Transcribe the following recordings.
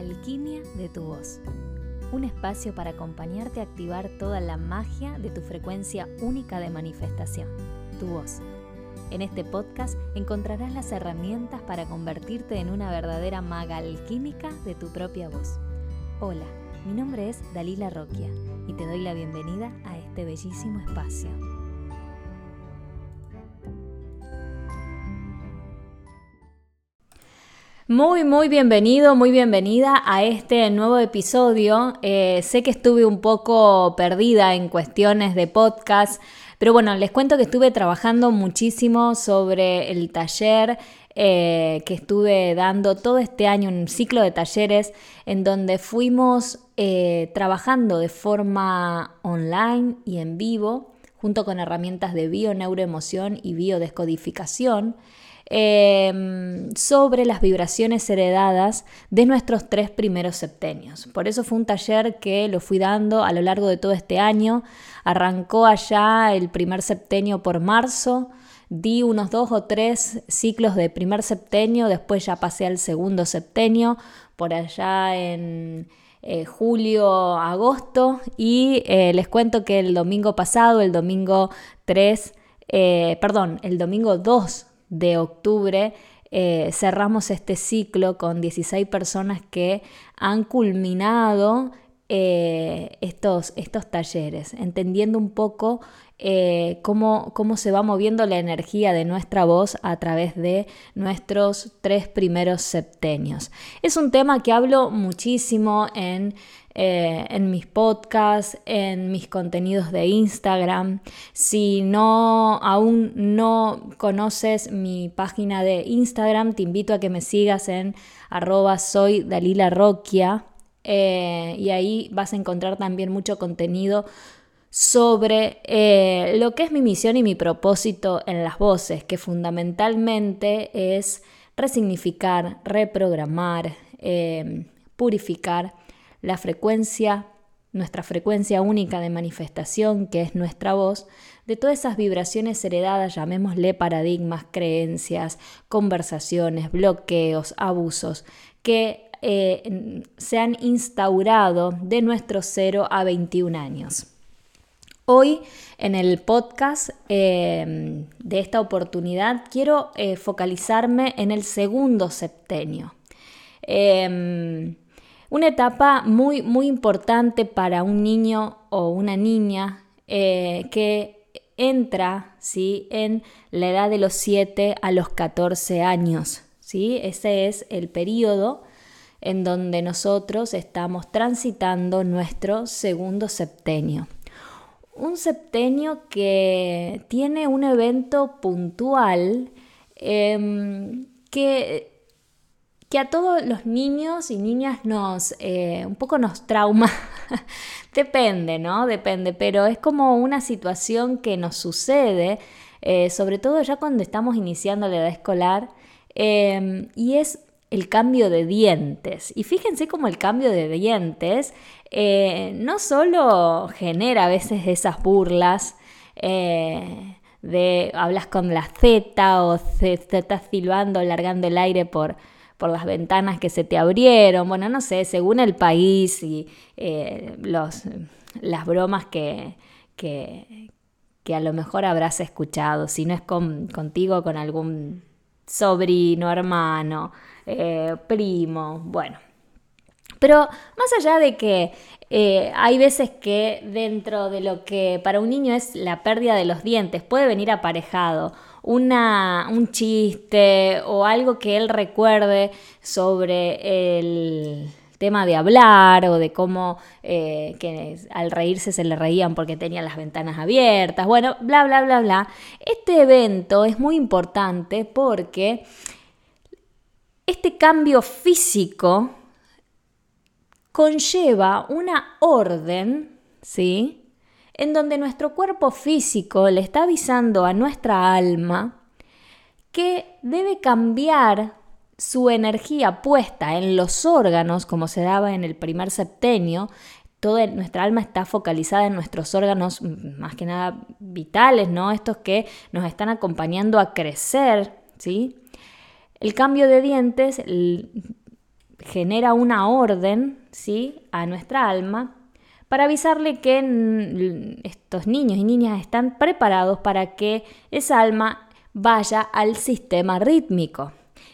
Alquimia de tu voz. Un espacio para acompañarte a activar toda la magia de tu frecuencia única de manifestación, tu voz. En este podcast encontrarás las herramientas para convertirte en una verdadera maga alquímica de tu propia voz. Hola, mi nombre es Dalila Roquia y te doy la bienvenida a este bellísimo espacio. Muy, muy bienvenido, muy bienvenida a este nuevo episodio. Eh, sé que estuve un poco perdida en cuestiones de podcast, pero bueno, les cuento que estuve trabajando muchísimo sobre el taller eh, que estuve dando todo este año, un ciclo de talleres en donde fuimos eh, trabajando de forma online y en vivo, junto con herramientas de bio, neuroemoción y biodescodificación. Em, sobre las vibraciones heredadas de nuestros tres primeros septenios. Por eso fue un taller que lo fui dando a lo largo de todo este año. Arrancó allá el primer septenio por marzo. Di unos dos o tres ciclos de primer septenio, después ya pasé al segundo septenio, por allá en eh, julio, agosto, y eh, les cuento que el domingo pasado, el domingo 3, eh, perdón, el domingo 2 de octubre eh, cerramos este ciclo con 16 personas que han culminado eh, estos, estos talleres, entendiendo un poco eh, cómo, cómo, se va moviendo la energía de nuestra voz a través de nuestros tres primeros septenios. Es un tema que hablo muchísimo en eh, en mis podcasts, en mis contenidos de Instagram. Si no aún no conoces mi página de Instagram, te invito a que me sigas en arroba soy Dalila eh, y ahí vas a encontrar también mucho contenido sobre eh, lo que es mi misión y mi propósito en las voces, que fundamentalmente es resignificar, reprogramar, purificar la frecuencia, nuestra frecuencia única de manifestación, que es nuestra voz, de todas esas vibraciones heredadas, llamémosle paradigmas, creencias, conversaciones, bloqueos, abusos, que eh, se han instaurado de nuestros 0 a 21 años. Hoy en el podcast eh, de esta oportunidad quiero eh, focalizarme en el segundo septenio. Una etapa muy, muy importante para un niño o una niña eh, que entra ¿sí? en la edad de los 7 a los 14 años. ¿sí? Ese es el periodo en donde nosotros estamos transitando nuestro segundo septenio. Un septenio que tiene un evento puntual em, que que a todos los niños y niñas nos, eh, un poco nos trauma. Depende, ¿no? Depende, pero es como una situación que nos sucede, eh, sobre todo ya cuando estamos iniciando la edad escolar, em, y es el cambio de dientes. Y fíjense cómo el cambio de dientes eh, no solo genera a veces esas burlas, de hablas con la Z o estás silbando, largando el aire por, por las ventanas que se te abrieron, bueno, no sé, según el país y eh, los, las bromas que, que, a lo mejor habrás escuchado, si no es con, contigo, con algún sobrino, hermano, eh, primo, bueno. Pero más allá de que eh, hay veces que dentro de lo que para un niño es la pérdida de los dientes puede venir aparejado una, un chiste o algo que él recuerde sobre el tema de hablar o de cómo eh, que al reírse se le reían porque tenían las ventanas abiertas, bueno, bla, bla, bla, bla. Este evento es muy importante porque este cambio físico conlleva una orden, ¿sí? En donde nuestro cuerpo físico le está avisando a nuestra alma que debe cambiar su energía puesta en los órganos, como se daba en el primer septenio, toda nuestra alma está focalizada en nuestros órganos más que nada vitales, ¿no? Estos que nos están acompañando a crecer, ¿sí? El cambio de dientes genera una orden, ¿sí? A nuestra alma para avisarle que estos niños y niñas están preparados para que esa alma vaya al sistema rítmico.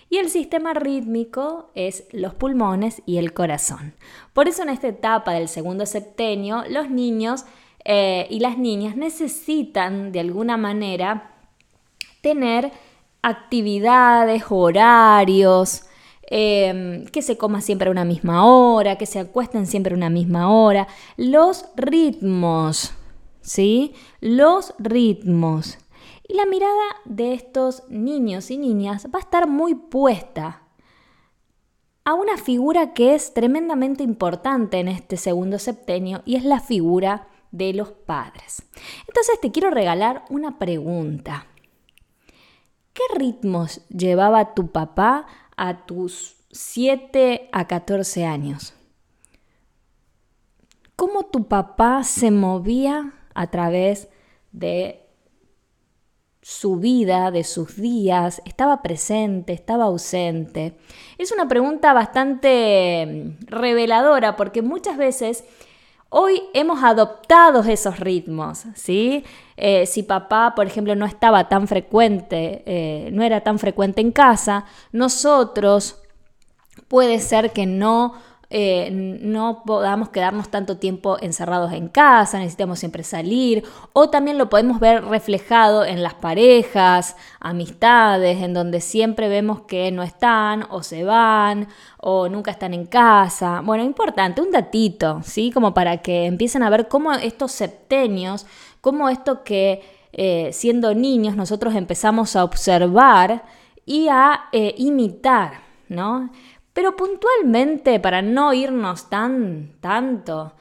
Y el sistema rítmico es los pulmones y el corazón. Por eso en esta etapa del segundo septenio, los niños eh, y las niñas necesitan de alguna manera tener actividades, horarios, Em, que se coma siempre a una misma hora, que se acuesten siempre a una misma hora. Los ritmos, ¿sí? Los ritmos. Y la mirada de estos niños y niñas va a estar muy puesta a una figura que es tremendamente importante en este segundo septenio y es la figura de los padres. Entonces te quiero regalar una pregunta. ¿Qué ritmos llevaba tu papá a tus 7 a 14 años. ¿Cómo tu papá se movía a través de su vida, de sus días? ¿Estaba presente? ¿Estaba ausente? Es una pregunta bastante mm, reveladora porque muchas veces Hoy hemos adoptado esos ritmos, ¿sí? Eh, si papá, por ejemplo, no estaba tan frecuente, eh, no era tan frecuente en casa, nosotros puede ser que no eh, no podamos quedarnos tanto tiempo encerrados en casa, necesitamos siempre salir, o también lo podemos ver reflejado en las parejas, amistades, en donde siempre vemos que no están o se van o nunca están en casa. Bueno, importante, un datito, ¿sí? Como para que empiecen a ver cómo estos septenios, cómo esto que eh, siendo niños nosotros empezamos a observar y a eh, imitar, ¿no? Pero puntualmente, para no irnos tan tanto,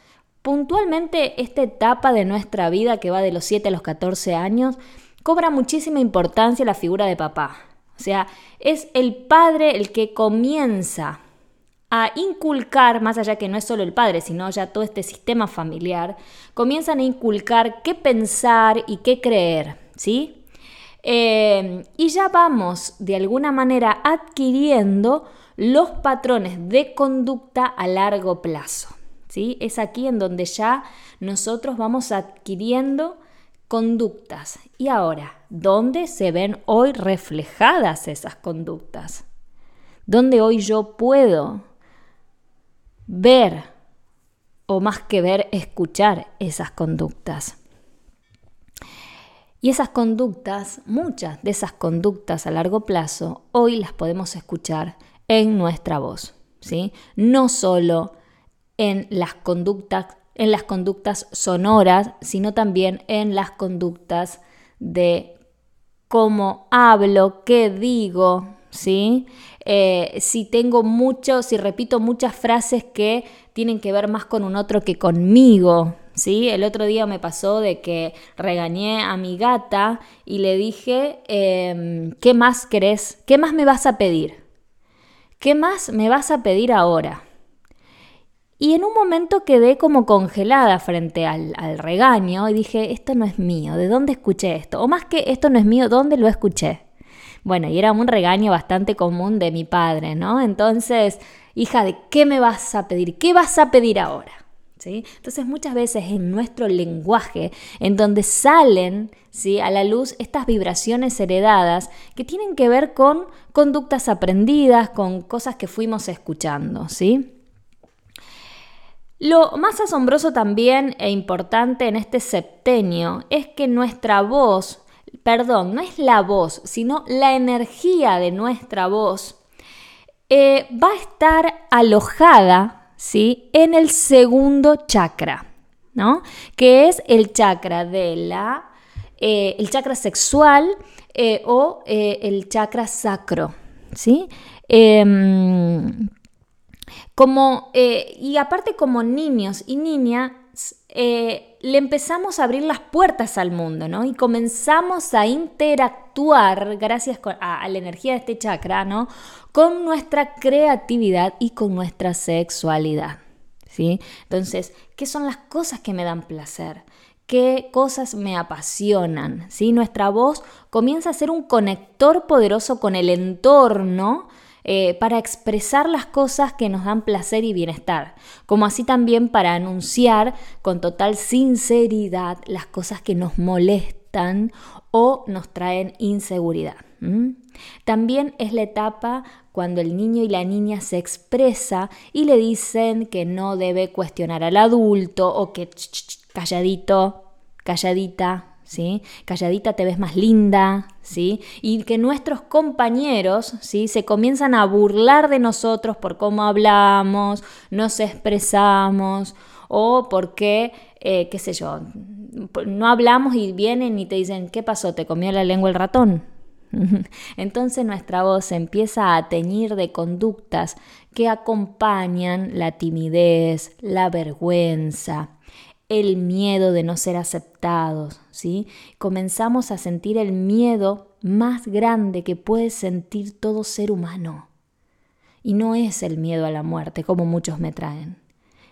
puntualmente esta etapa de nuestra vida que va de los 7 a los 14 años, cobra muchísima importancia la figura de papá. O sea, es el padre el que comienza a inculcar, más allá que no es solo el padre, sino ya todo este sistema familiar, comienzan a inculcar qué pensar y qué creer, ¿sí? Eh, y ya vamos de alguna manera adquiriendo los patrones de conducta a largo plazo. ¿sí? Es aquí en donde ya nosotros vamos adquiriendo conductas. Y ahora, ¿dónde se ven hoy reflejadas esas conductas? ¿Dónde hoy yo puedo ver, o más que ver, escuchar esas conductas? Y esas conductas, muchas de esas conductas a largo plazo, hoy las podemos escuchar en nuestra voz, ¿sí? No solo en las conductas, en las conductas sonoras, sino también en las conductas de cómo hablo, qué digo, ¿sí? Eh, si tengo mucho, si repito muchas frases que tienen que ver más con un otro que conmigo, ¿sí? El otro día me pasó de que regañé a mi gata y le dije, em, ¿qué más querés? ¿Qué más me vas a pedir? ¿Qué más me vas a pedir ahora? Y en un momento quedé como congelada frente al, regaño y dije, esto no es mío, ¿de dónde escuché esto? O más que esto no es mío, ¿dónde lo escuché? Bueno, y era un regaño bastante común de mi padre, ¿no? Entonces, hija, ¿de qué me vas a pedir? ¿Qué vas a pedir ahora? Entonces muchas veces en nuestro lenguaje, en donde salen ¿sí? a la luz estas vibraciones heredadas que tienen que ver con conductas aprendidas, con cosas que fuimos escuchando. ¿sí? Lo más asombroso también e importante en este septenio es que nuestra voz, perdón, no es la voz, sino la energía de nuestra voz, eh, va a estar alojada ¿sí? En el segundo chakra, ¿no? Que es el chakra de la, eh, el chakra sexual eh, o eh, el chakra sacro, ¿sí? Como, y aparte como niños y niñas, le empezamos a abrir las puertas al mundo, ¿no? Y comenzamos a interactuar, gracias a, la energía de este chakra, ¿no? Con nuestra creatividad y con nuestra sexualidad, ¿sí? Entonces, ¿qué son las cosas que me dan placer? qué cosas me apasionan. ¿sí? Nuestra voz comienza a ser un conector poderoso con el entorno eh, para expresar las cosas que nos dan placer y bienestar, como así también para anunciar con total sinceridad las cosas que nos molestan o nos traen inseguridad. También es la etapa cuando el niño y la niña se y le dicen que no debe cuestionar al adulto o que calladito, calladita, ¿sí? Calladita te ves más linda, ¿sí? Y que nuestros compañeros, ¿sí? Se comienzan a burlar de nosotros por cómo hablamos, nos expresamos o porque, eh, qué sé yo, no hablamos y vienen y te dicen, ¿qué pasó? ¿Te comió la lengua el ratón? Entonces nuestra voz empieza a teñir de conductas que acompañan la timidez, la vergüenza, el miedo de no ser aceptados, ¿sí? Comenzamos a sentir el miedo más grande que puede sentir todo ser humano. Y no es el miedo a la muerte, como muchos me traen.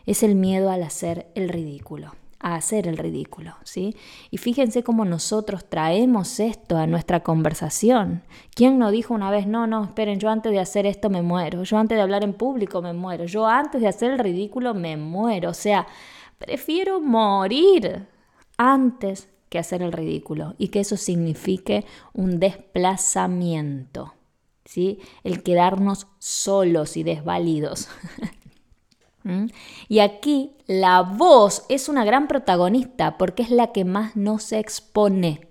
Es el miedo al hacer el ridículo, a hacer el ridículo, ¿sí? Y fíjense cómo nosotros traemos esto a nuestra conversación. ¿Quién no dijo una vez, no, no, esperen, yo antes de hacer esto me muero, yo antes de hablar en público me muero, yo antes de hacer el ridículo me muero? O sea, Prefiero morir antes que hacer el ridículo y que eso signifique un desplazamiento, ¿sí? El quedarnos solos y desvalidos. ¿Mm? Y aquí la voz es una gran protagonista porque es la que más nos expone.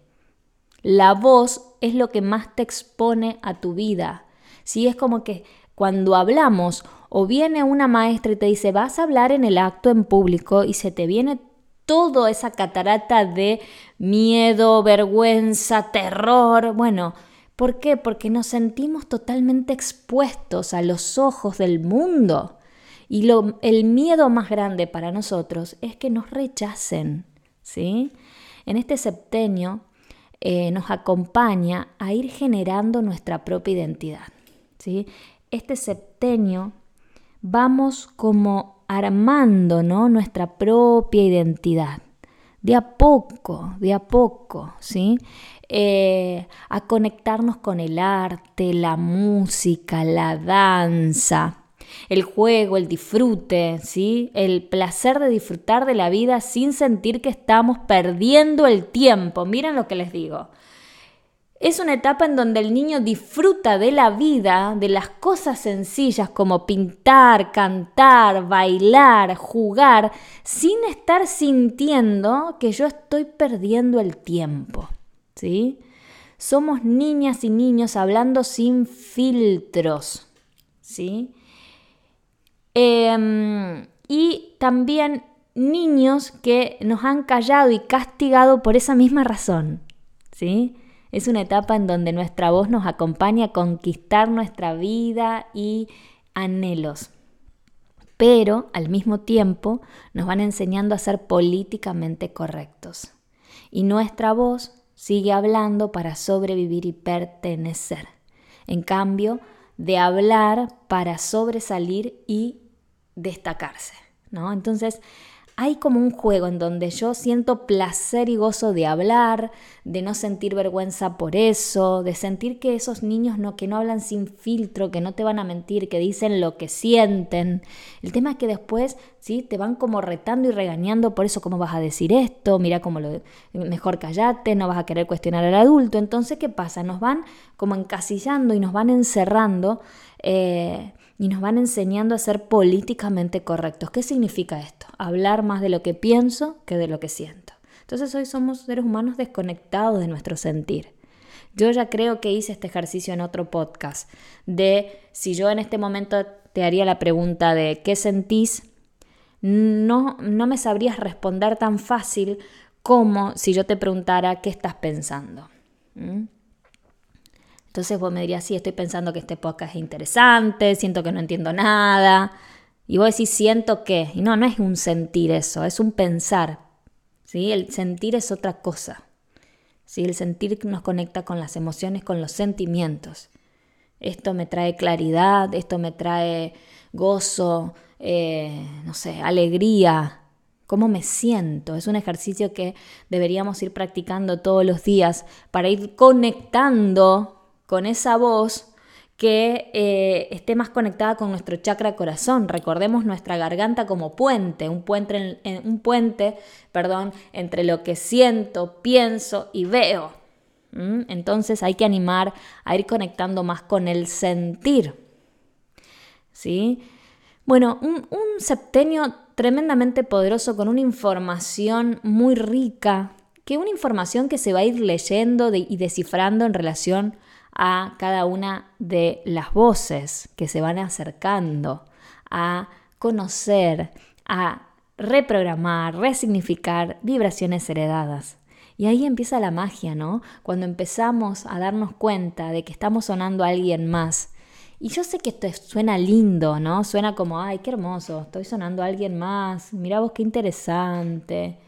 La voz es lo que más te expone a tu vida. ¿sí? Es como que cuando hablamos o viene una maestra y te dice, vas a hablar en el acto en público y se te viene toda esa catarata de miedo, vergüenza, terror. Bueno, ¿por qué? Porque nos sentimos totalmente expuestos a los ojos del mundo. Y lo, el miedo más grande para nosotros es que nos rechacen. ¿sí? En este septenio eh, nos acompaña a ir generando nuestra propia identidad. ¿sí? Este septenio vamos como armando ¿no? nuestra propia identidad. De a poco, de a poco, ¿sí? Eh, a conectarnos con el arte, la música, la danza, el juego, el disfrute, ¿sí? El placer de disfrutar de la vida sin sentir que estamos perdiendo el tiempo. Miren lo que les digo. Es una etapa en donde el niño disfruta de la vida, de las cosas sencillas como pintar, cantar, bailar, jugar, sin estar sintiendo que yo estoy perdiendo el tiempo. ¿Sí? Somos niñas y niños hablando sin filtros. ¿Sí? Em, y también niños que nos han callado y castigado por esa misma razón. ¿Sí? Es una etapa en donde nuestra voz nos acompaña a conquistar nuestra vida y anhelos. Pero al mismo tiempo nos van enseñando a ser políticamente correctos. Y nuestra voz sigue hablando para sobrevivir y pertenecer. En cambio, de hablar para sobresalir y destacarse. ¿no? Entonces, hay como un juego en donde yo siento placer y gozo de hablar, de no sentir vergüenza por eso, de sentir que esos niños no, que no hablan sin filtro, que no te van a mentir, que dicen lo que sienten. El tema es que después ¿sí? te van como retando y regañando por eso, ¿cómo vas a decir esto? Mira cómo lo mejor callate, no vas a querer cuestionar al adulto. Entonces, ¿qué pasa? Nos van como encasillando y nos van encerrando. Eh, y nos van enseñando a ser políticamente correctos. ¿Qué significa esto? Hablar más de lo que pienso que de lo que siento. Entonces hoy somos seres humanos desconectados de nuestro sentir. Yo ya creo que hice este ejercicio en otro podcast, de si yo en este momento te haría la pregunta de ¿qué sentís? No, no me sabrías responder tan fácil como si yo te preguntara ¿qué estás pensando? ¿Mm? Entonces vos me dirías, sí, estoy pensando que este podcast es interesante, siento que no entiendo nada. Y vos decís, siento que. Y no, no es un sentir eso, es un pensar. ¿sí? El sentir es otra cosa. ¿sí? El sentir nos conecta con las emociones, con los sentimientos. Esto me trae claridad, esto me trae gozo, eh, no sé, alegría. ¿Cómo me siento? Es un ejercicio que deberíamos ir practicando todos los días para ir conectando con esa voz que eh, esté más conectada con nuestro chakra corazón. Recordemos nuestra garganta como puente, un puente, un puente perdón, entre lo que siento, pienso y veo. Entonces hay que animar a ir conectando más con el sentir. ¿Sí? Bueno, un, septenio tremendamente poderoso con una información muy rica, que una información que se va a ir leyendo y descifrando en relación a cada una de las voces que se van acercando a conocer, a reprogramar, resignificar vibraciones heredadas. Y ahí empieza la magia, ¿no? Cuando empezamos a darnos cuenta de que estamos sonando a alguien más. Y yo sé que esto suena lindo, ¿no? Suena como, ay, qué hermoso, estoy sonando a alguien más, mira vos qué interesante.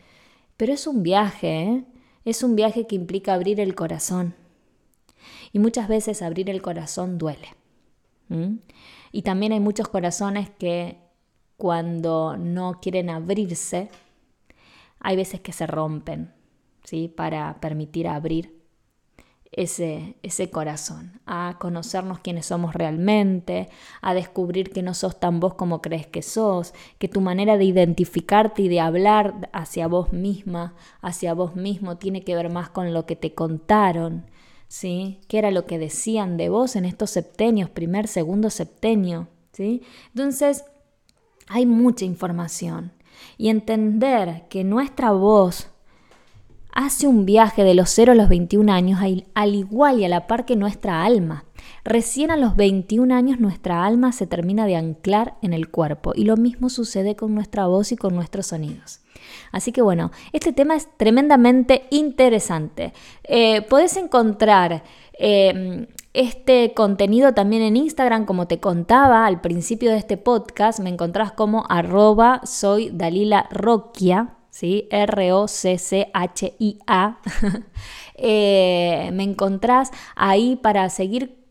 Pero es un viaje, ¿eh? Es un viaje que implica abrir el corazón. Y muchas veces abrir el corazón duele. Y también hay muchos corazones que cuando no quieren abrirse, hay veces que se rompen, ¿sí? Para permitir abrir ese, ese corazón, a conocernos quiénes somos realmente, a descubrir que no sos tan vos como crees que sos, que tu manera de identificarte y de hablar hacia vos misma, hacia vos mismo, tiene que ver más con lo que te contaron, ¿sí? ¿Qué era lo que decían de vos en estos septenios, primer, segundo septenio? ¿sí? Entonces, hay mucha información y entender que nuestra voz hace un viaje de los 0 a los 21 años al igual y a la par que nuestra alma. Recién a los 21 años nuestra alma se termina de anclar en el cuerpo y lo mismo sucede con nuestra voz y con nuestros sonidos. Así que bueno, este tema es tremendamente interesante. Eh, Puedes encontrar eh, este contenido también en Instagram, como te contaba al principio de este podcast, me encontrás como arroba soy Dalila Roquia, ¿sí? R-O-C-C-H-I-A. Eh, me encontrás ahí para seguir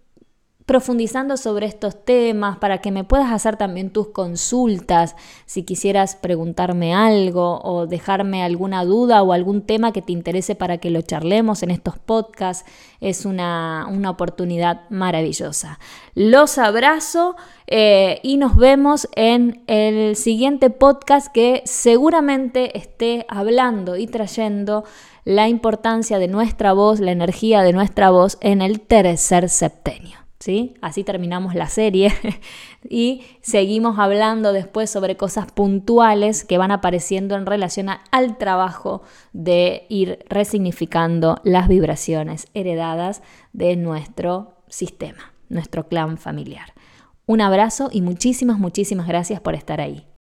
profundizando sobre estos temas, para que me puedas hacer también tus consultas, si quisieras preguntarme algo o dejarme alguna duda o algún tema que te interese para que lo charlemos en estos podcasts, es una, oportunidad maravillosa. Los abrazo eh, y nos vemos en el siguiente podcast que seguramente esté hablando y trayendo la importancia de nuestra voz, la energía de nuestra voz en el tercer septenio. Así terminamos la serie y seguimos hablando después sobre cosas puntuales que van apareciendo en relación al trabajo de ir resignificando las vibraciones heredadas de nuestro sistema, nuestro clan familiar. Un abrazo y muchísimas, muchísimas gracias por estar ahí.